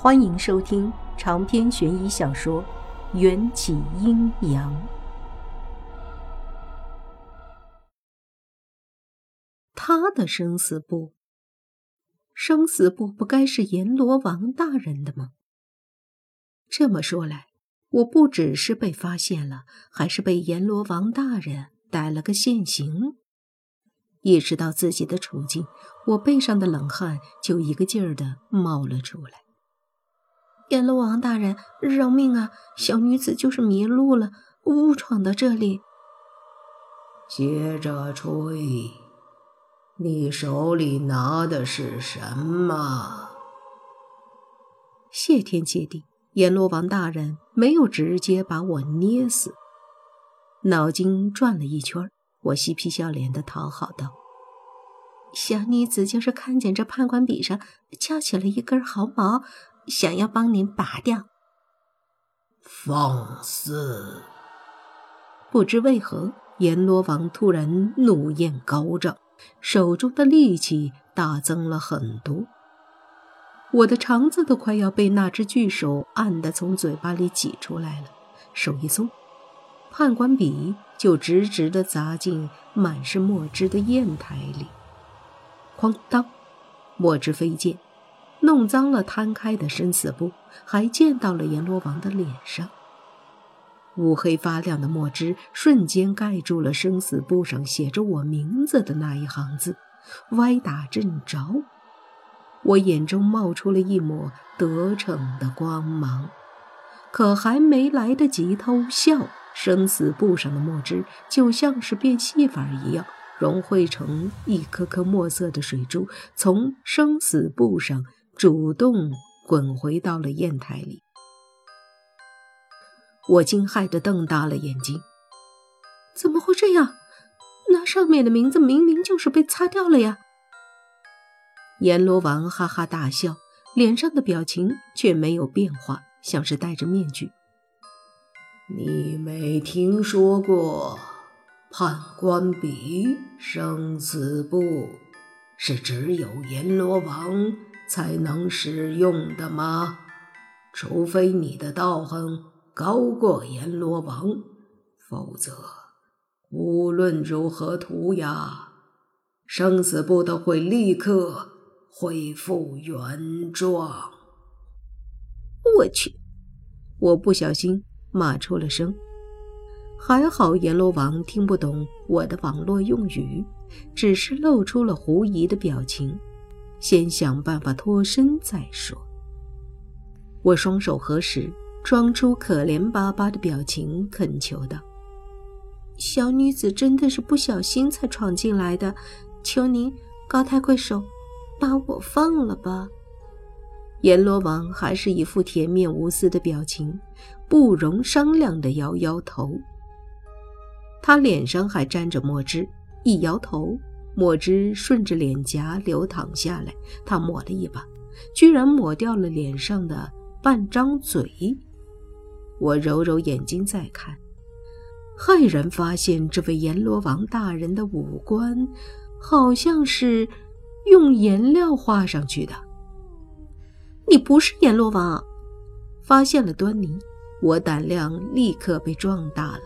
欢迎收听长篇悬疑小说《缘起阴阳》。他的生死簿，生死簿不该是阎罗王大人的吗？这么说来，我不只是被发现了，还是被阎罗王大人逮了个现行。意识到自己的处境，我背上的冷汗就一个劲儿的冒了出来。阎罗王大人，饶命啊！小女子就是迷路了，误闯到这里。接着吹，你手里拿的是什么？谢天谢地，阎罗王大人没有直接把我捏死。脑筋转了一圈，我嬉皮笑脸的讨好道：“小女子就是看见这判官笔上翘起了一根毫毛。”想要帮您拔掉，放肆！不知为何，阎罗王突然怒焰高涨，手中的力气大增了很多。我的肠子都快要被那只巨手按得从嘴巴里挤出来了。手一松，判官笔就直直地砸进满是墨汁的砚台里，哐当，墨汁飞溅。弄脏了摊开的生死簿，还溅到了阎罗王的脸上。乌黑发亮的墨汁瞬间盖住了生死簿上写着我名字的那一行字，歪打正着。我眼中冒出了一抹得逞的光芒，可还没来得及偷笑，生死簿上的墨汁就像是变戏法一样，融汇成一颗颗墨色的水珠，从生死簿上。主动滚回到了砚台里，我惊骇的瞪大了眼睛，怎么会这样？那上面的名字明明就是被擦掉了呀！阎罗王哈哈大笑，脸上的表情却没有变化，像是戴着面具。你没听说过判官笔、生死簿是只有阎罗王？才能使用的吗？除非你的道行高过阎罗王，否则无论如何涂鸦，生死簿都会立刻恢复原状。我去！我不小心骂出了声，还好阎罗王听不懂我的网络用语，只是露出了狐疑的表情。先想办法脱身再说。我双手合十，装出可怜巴巴的表情，恳求道：“小女子真的是不小心才闯进来的，求您高抬贵手，把我放了吧。”阎罗王还是一副铁面无私的表情，不容商量的摇摇头。他脸上还沾着墨汁，一摇头。墨汁顺着脸颊流淌下来，他抹了一把，居然抹掉了脸上的半张嘴。我揉揉眼睛再看，骇然发现这位阎罗王大人的五官，好像是用颜料画上去的。你不是阎罗王，发现了端倪，我胆量立刻被壮大了。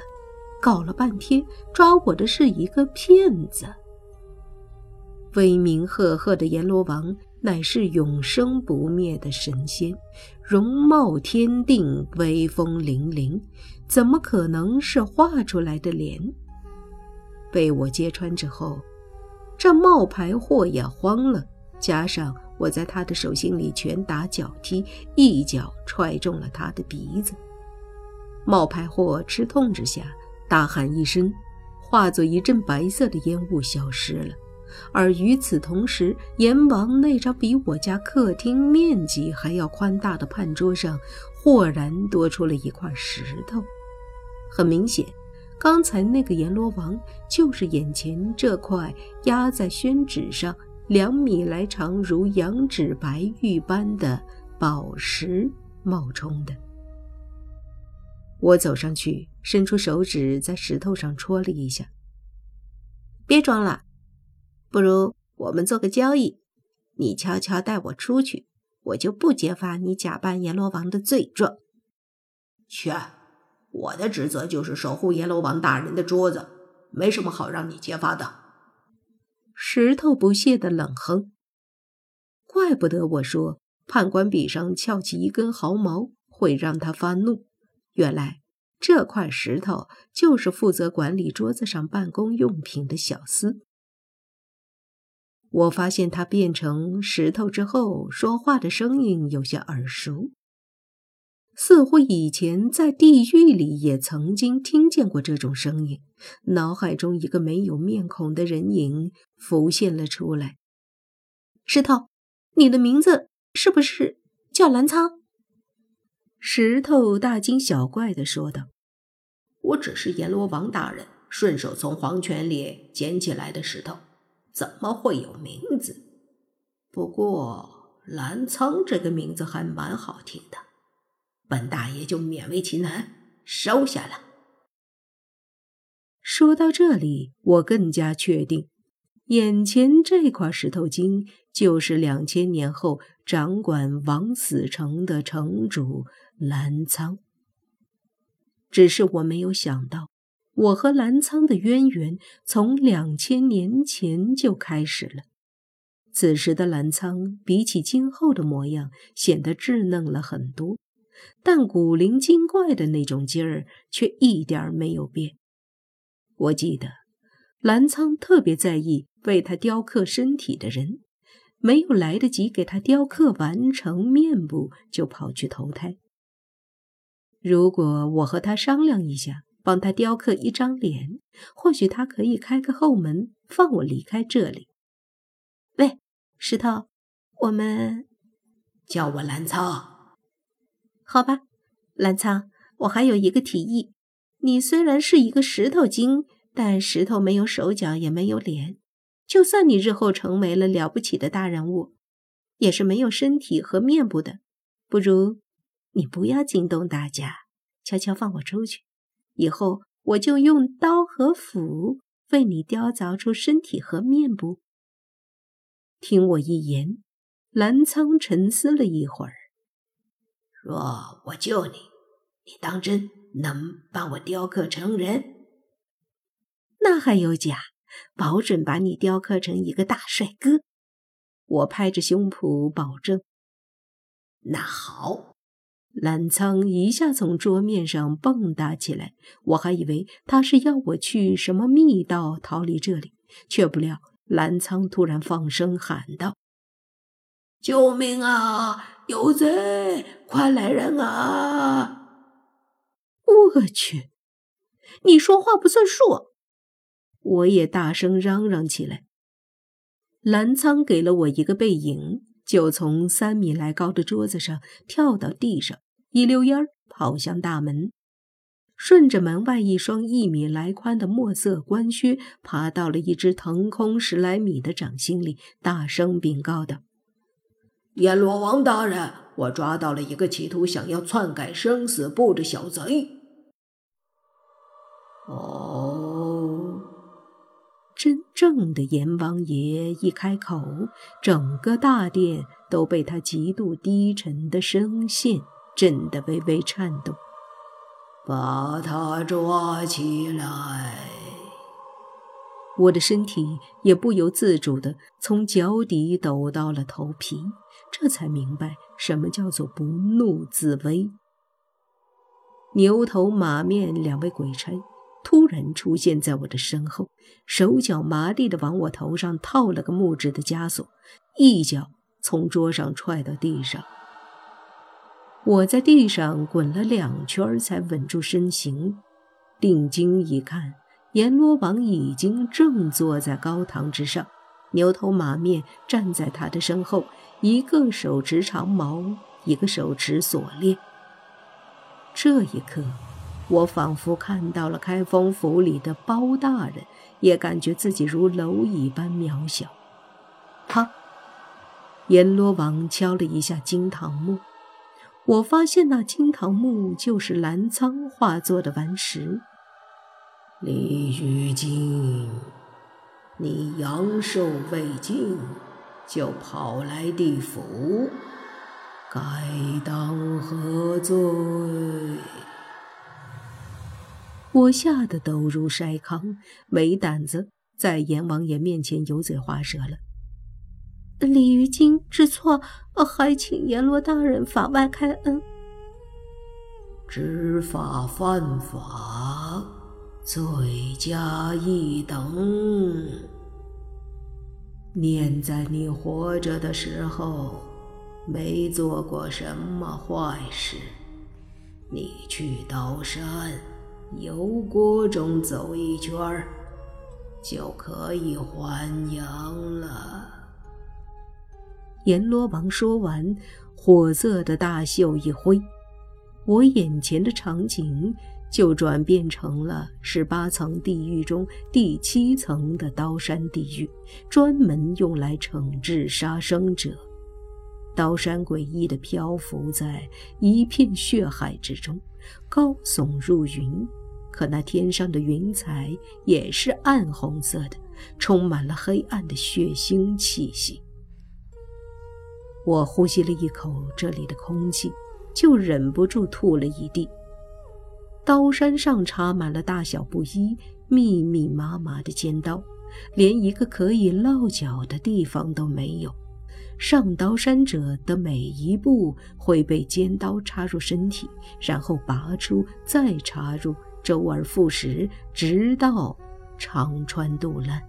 搞了半天，抓我的是一个骗子。威名赫赫的阎罗王乃是永生不灭的神仙，容貌天定，威风凛凛，怎么可能是画出来的脸？被我揭穿之后，这冒牌货也慌了，加上我在他的手心里拳打脚踢，一脚踹中了他的鼻子，冒牌货吃痛之下大喊一声，化作一阵白色的烟雾消失了。而与此同时，阎王那张比我家客厅面积还要宽大的判桌上，豁然多出了一块石头。很明显，刚才那个阎罗王就是眼前这块压在宣纸上两米来长、如羊脂白玉般的宝石冒充的。我走上去，伸出手指在石头上戳了一下。别装了。不如我们做个交易，你悄悄带我出去，我就不揭发你假扮阎罗王的罪状。去，我的职责就是守护阎罗王大人的桌子，没什么好让你揭发的。石头不屑的冷哼。怪不得我说判官笔上翘起一根毫毛会让他发怒，原来这块石头就是负责管理桌子上办公用品的小厮。我发现他变成石头之后，说话的声音有些耳熟，似乎以前在地狱里也曾经听见过这种声音。脑海中一个没有面孔的人影浮现了出来。石头，你的名字是不是叫澜沧？石头大惊小怪地说道：“我只是阎罗王大人顺手从黄泉里捡起来的石头。”怎么会有名字？不过澜沧这个名字还蛮好听的，本大爷就勉为其难收下了。说到这里，我更加确定，眼前这块石头精就是两千年后掌管王死城的城主澜沧。只是我没有想到。我和澜沧的渊源从两千年前就开始了。此时的澜沧比起今后的模样显得稚嫩了很多，但古灵精怪的那种劲儿却一点没有变。我记得澜沧特别在意为他雕刻身体的人，没有来得及给他雕刻完成面部，就跑去投胎。如果我和他商量一下。帮他雕刻一张脸，或许他可以开个后门，放我离开这里。喂，石头，我们叫我澜沧，好吧？澜沧，我还有一个提议。你虽然是一个石头精，但石头没有手脚，也没有脸。就算你日后成为了了不起的大人物，也是没有身体和面部的。不如你不要惊动大家，悄悄放我出去。以后我就用刀和斧为你雕凿出身体和面部。听我一言，澜沧沉思了一会儿。若我救你，你当真能帮我雕刻成人？那还有假？保准把你雕刻成一个大帅哥！我拍着胸脯保证。那好。澜沧一下从桌面上蹦跶起来，我还以为他是要我去什么密道逃离这里，却不料澜沧突然放声喊道：“救命啊！有贼！快来人啊！”我去，你说话不算数！我也大声嚷嚷起来。澜沧给了我一个背影。就从三米来高的桌子上跳到地上，一溜烟儿跑向大门，顺着门外一双一米来宽的墨色官靴，爬到了一只腾空十来米的掌心里，大声禀告道：“阎罗王大人，我抓到了一个企图想要篡改生死簿的小贼。”哦。真正的阎王爷一开口，整个大殿都被他极度低沉的声线震得微微颤动。把他抓起来！我的身体也不由自主地从脚底抖到了头皮，这才明白什么叫做不怒自威。牛头马面两位鬼差。突然出现在我的身后，手脚麻利地往我头上套了个木质的枷锁，一脚从桌上踹到地上。我在地上滚了两圈才稳住身形，定睛一看，阎罗王已经正坐在高堂之上，牛头马面站在他的身后，一个手持长矛，一个手持锁链。这一刻。我仿佛看到了开封府里的包大人，也感觉自己如蝼蚁般渺小。啪！阎罗王敲了一下金堂木，我发现那金堂木就是澜沧化作的顽石。李玉金，你阳寿未尽，就跑来地府，该当何罪？我吓得抖如筛糠，没胆子在阎王爷面前油嘴滑舌了。李鱼精知错，还请阎罗大人法外开恩。知法犯法，罪加一等。念在你活着的时候，没做过什么坏事，你去刀山油锅中走一圈儿，就可以还阳了。阎罗王说完，火色的大袖一挥。我眼前的场景就转变成了十八层地狱中第七层的刀山地狱，专门用来惩治杀生者。刀山诡异地漂浮在一片血海之中，高耸入云。可那天上的云彩也是暗红色的，充满了黑暗的血腥气息。我呼吸了一口这里的空气。就忍不住吐了一地。刀山上插满了大小不一、密密麻麻的尖刀，连一个可以落脚的地方都没有。上刀山者的每一步会被尖刀插入身体，然后拔出，再插入，周而复始，直到肠穿肚烂。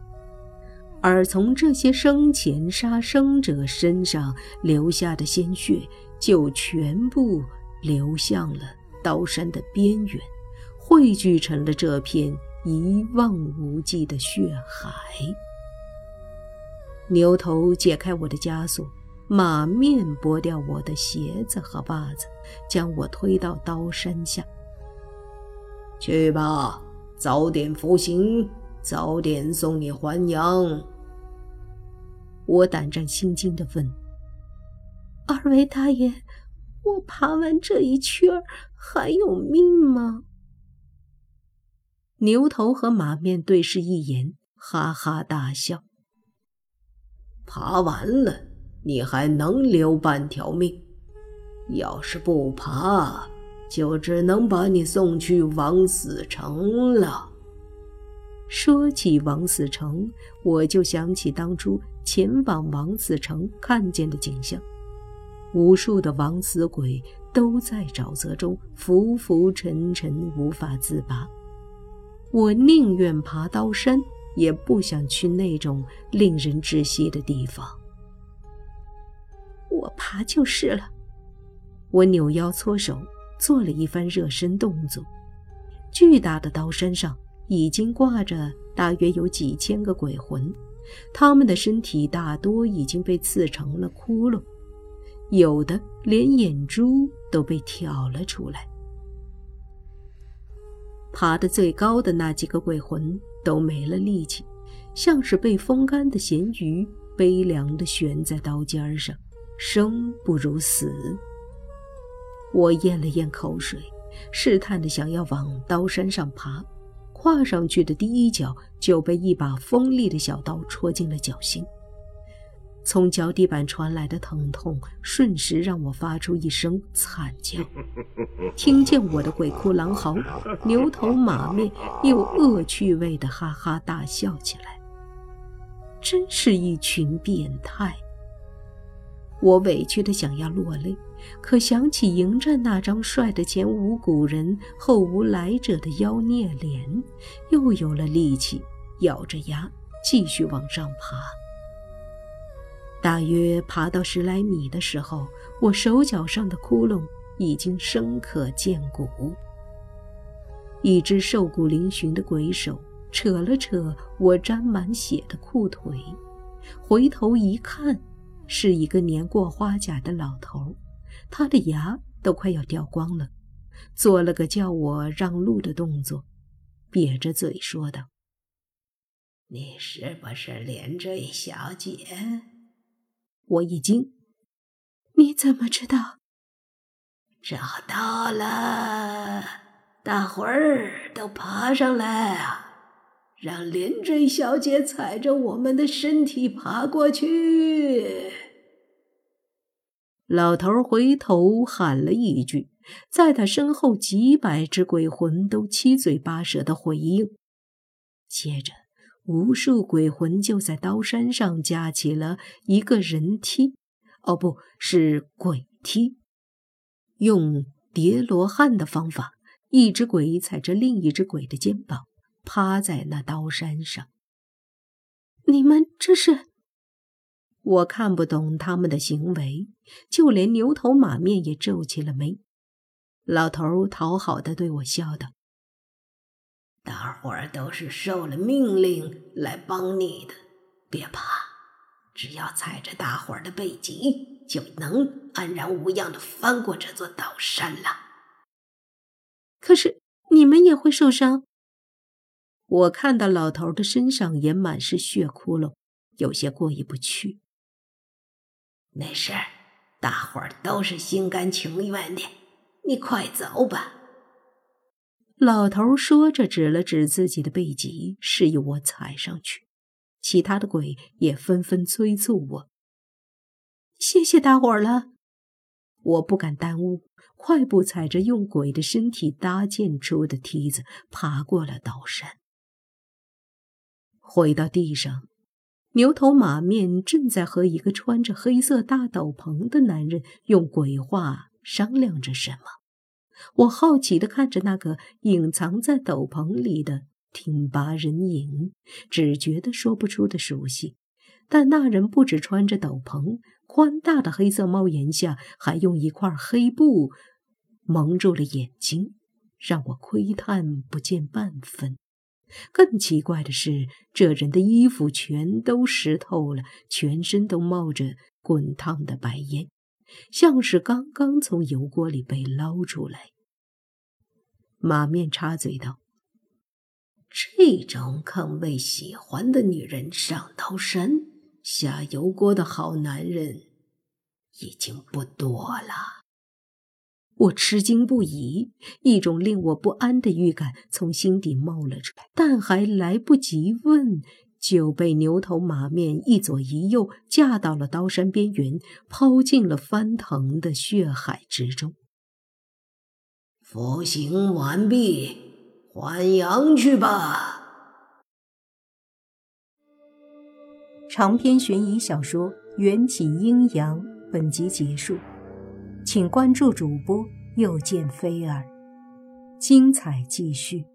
而从这些生前杀生者身上流下的鲜血。就全部流向了刀山的边缘，汇聚成了这片一望无际的血海。牛头解开我的枷锁，马面剥掉我的鞋子和袜子，将我推到刀山下。去吧，早点服刑，早点送你还阳。我胆战心惊地问。二位大爷，我爬完这一圈还有命吗？牛头和马面对视一眼，哈哈大笑。爬完了，你还能留半条命；要是不爬，就只能把你送去枉死城了。说起枉死城，我就想起当初前往枉死城看见的景象。无数的枉死鬼都在沼泽中浮浮沉沉，无法自拔。我宁愿爬刀山，也不想去那种令人窒息的地方。我爬就是了。我扭腰搓手，做了一番热身动作。巨大的刀山上已经挂着大约有几千个鬼魂，他们的身体大多已经被刺成了窟窿。有的连眼珠都被挑了出来。爬得最高的那几个鬼魂都没了力气，像是被风干的咸鱼，悲凉地悬在刀尖上，生不如死。我咽了咽口水，试探的想要往刀山上爬，跨上去的第一脚就被一把锋利的小刀戳进了脚心。从脚底板传来的疼痛，瞬时让我发出一声惨叫。听见我的鬼哭狼嚎，牛头马面又恶趣味的哈哈大笑起来。真是一群变态！我委屈的想要落泪，可想起迎战那张帅的前无古人后无来者的妖孽脸，又有了力气，咬着牙继续往上爬。大约爬到十来米的时候，我手脚上的窟窿已经深可见骨。一只瘦骨嶙峋的鬼手扯了扯我沾满血的裤腿，回头一看，是一个年过花甲的老头，他的牙都快要掉光了，做了个叫我让路的动作，瘪着嘴说道：“你是不是连坠小姐？”我一惊，你怎么知道？找到了，大伙儿都爬上来啊！让连坠小姐踩着我们的身体爬过去。老头回头喊了一句，在他身后几百只鬼魂都七嘴八舌的回应。接着，无数鬼魂就在刀山上架起了一个人梯，哦，不是鬼梯，用叠罗汉的方法，一只鬼踩着另一只鬼的肩膀，趴在那刀山上。你们这是？我看不懂他们的行为，就连牛头马面也皱起了眉。老头讨好的对我笑道：“大伙儿都是受了命令来帮你的，别怕，只要踩着大伙儿的背脊，就能安然无恙的翻过这座岛山了。”可是你们也会受伤。我看到老头的身上也满是血窟窿，有些过意不去。没事，大伙儿都是心甘情愿的。你快走吧。老头说着，指了指自己的背脊，示意我踩上去。其他的鬼也纷纷催促我：“谢谢大伙儿了。”我不敢耽误，快步踩着用鬼的身体搭建出的梯子，爬过了刀山。回到地上，牛头马面正在和一个穿着黑色大斗篷的男人用鬼话商量着什么。我好奇地看着那个隐藏在斗篷里的挺拔人影，只觉得说不出的熟悉。但那人不止穿着斗篷，宽大的黑色帽檐下还用一块黑布蒙住了眼睛，让我窥探不见半分。更奇怪的是，这人的衣服全都湿透了，全身都冒着滚烫的白烟，像是刚刚从油锅里被捞出来。马面插嘴道：“这种肯为喜欢的女人上刀山、下油锅的好男人，已经不多了。”我吃惊不已，一种令我不安的预感从心底冒了出来，但还来不及问，就被牛头马面一左一右架到了刀山边缘，抛进了翻腾的血海之中。服刑完毕，还阳去吧。长篇悬疑小说《缘起阴阳》本集结束。请关注主播，又见菲儿，精彩继续。